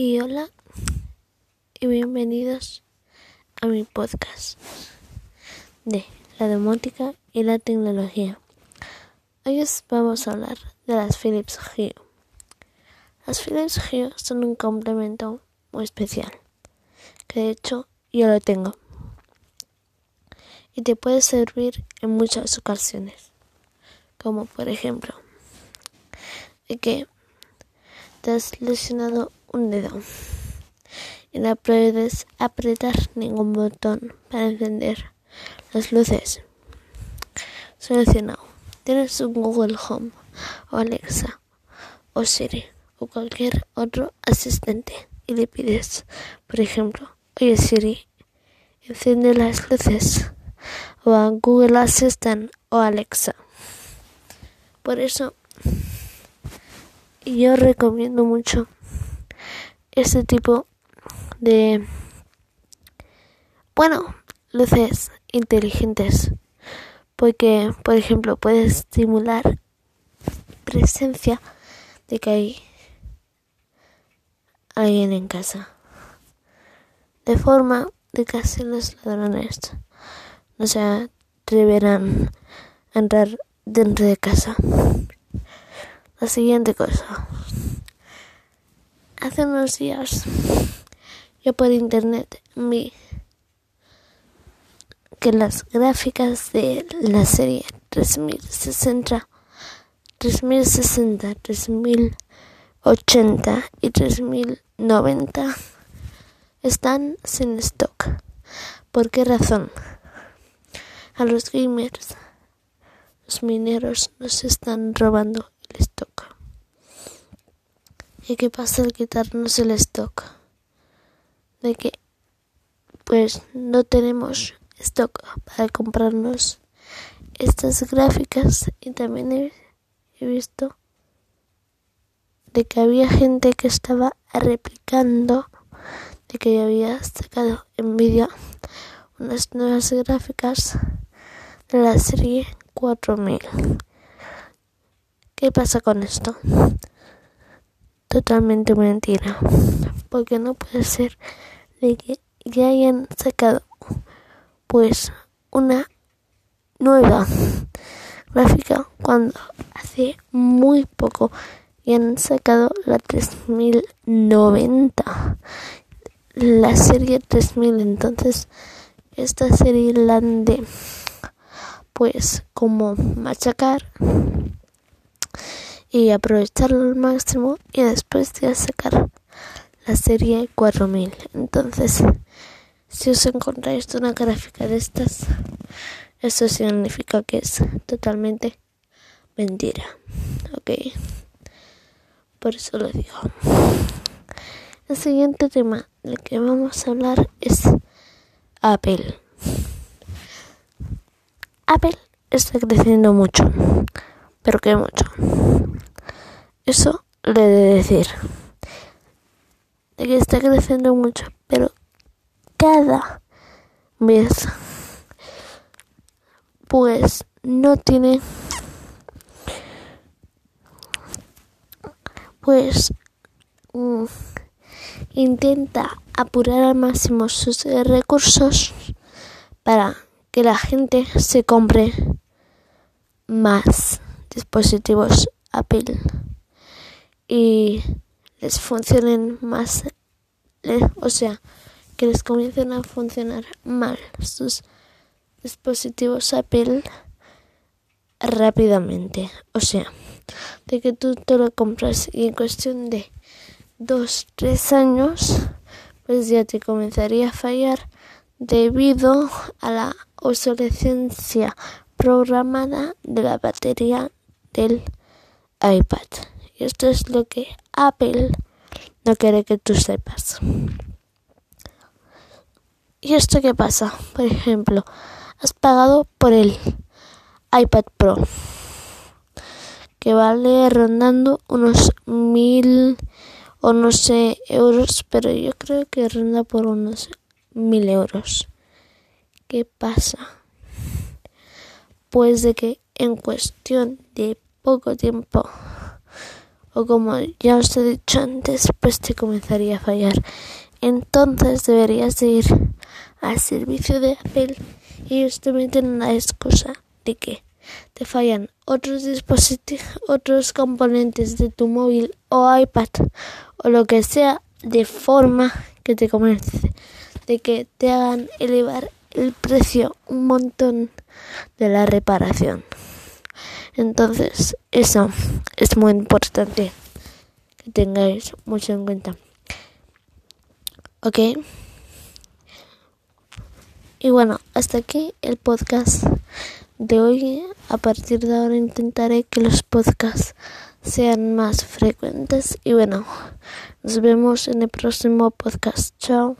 Y hola y bienvenidos a mi podcast de la domótica y la tecnología. Hoy vamos a hablar de las Philips Hue. Las Philips Hue son un complemento muy especial, que de hecho yo lo tengo. Y te puede servir en muchas ocasiones, como por ejemplo, de que te has lesionado un dedo y no puedes apretar ningún botón para encender las luces. Solucionado. Tienes un Google Home o Alexa o Siri o cualquier otro asistente y le pides, por ejemplo, oye Siri, enciende las luces o a Google Assistant o Alexa. Por eso yo recomiendo mucho este tipo de, bueno, luces inteligentes, porque, por ejemplo, puedes estimular presencia de que hay alguien en casa, de forma de que así los ladrones no se atreverán a entrar dentro de casa. La siguiente cosa. Hace unos días yo por internet vi que las gráficas de la serie 3060, 3060, 3080 y 3090 están sin stock. ¿Por qué razón? A los gamers, los mineros nos están robando. ¿Y qué pasa al quitarnos el stock? De que pues no tenemos stock para comprarnos estas gráficas y también he, visto de que había gente que estaba replicando de que había sacado vídeo unas nuevas gráficas de la serie 4000. ¿Qué pasa con esto? Totalmente mentira. Porque no puede ser de que ya hayan sacado pues una nueva gráfica cuando hace muy poco ya han sacado la 3090 la serie 3000 entonces esta serie la han de pues como machacar y aprovecharlo al máximo y después de sacar la serie 4000 entonces si os encontráis una gráfica de estas eso significa que es totalmente mentira. Ok. Por eso lo digo. El siguiente tema del que vamos a hablar es Apple. Apple está creciendo mucho pero que mucho. Eso le he de decir. De que está creciendo mucho, pero cada vez pues no tiene pues mm, intenta apurar al máximo sus recursos para que la gente se compre más dispositivos Apple y les funcionen más, o sea, que les comiencen a funcionar mal sus dispositivos Apple rápidamente. O sea, de que tú te lo compras y en cuestión de dos, tres años, pues ya te comenzaría a fallar debido a la obsolescencia programada de la batería del iPad. Y esto es lo que Apple no quiere que tú sepas. ¿Y esto qué pasa? Por ejemplo, has pagado por el iPad Pro, que vale rondando unos mil o no sé euros, pero yo creo que ronda por unos mil euros. ¿Qué pasa? Pues de que en cuestión de poco tiempo o como ya os he dicho antes, pues te comenzaría a fallar. Entonces deberías ir al servicio de Apple y ellos te meten la excusa de que te fallan otros dispositivos, otros componentes de tu móvil o iPad o lo que sea de forma que te convence de que te hagan elevar el precio un montón de la reparación. Entonces, eso es muy importante que tengáis mucho en cuenta. ¿Ok? Y bueno, hasta aquí el podcast de hoy. A partir de ahora intentaré que los podcasts sean más frecuentes. Y bueno, nos vemos en el próximo podcast. Chao.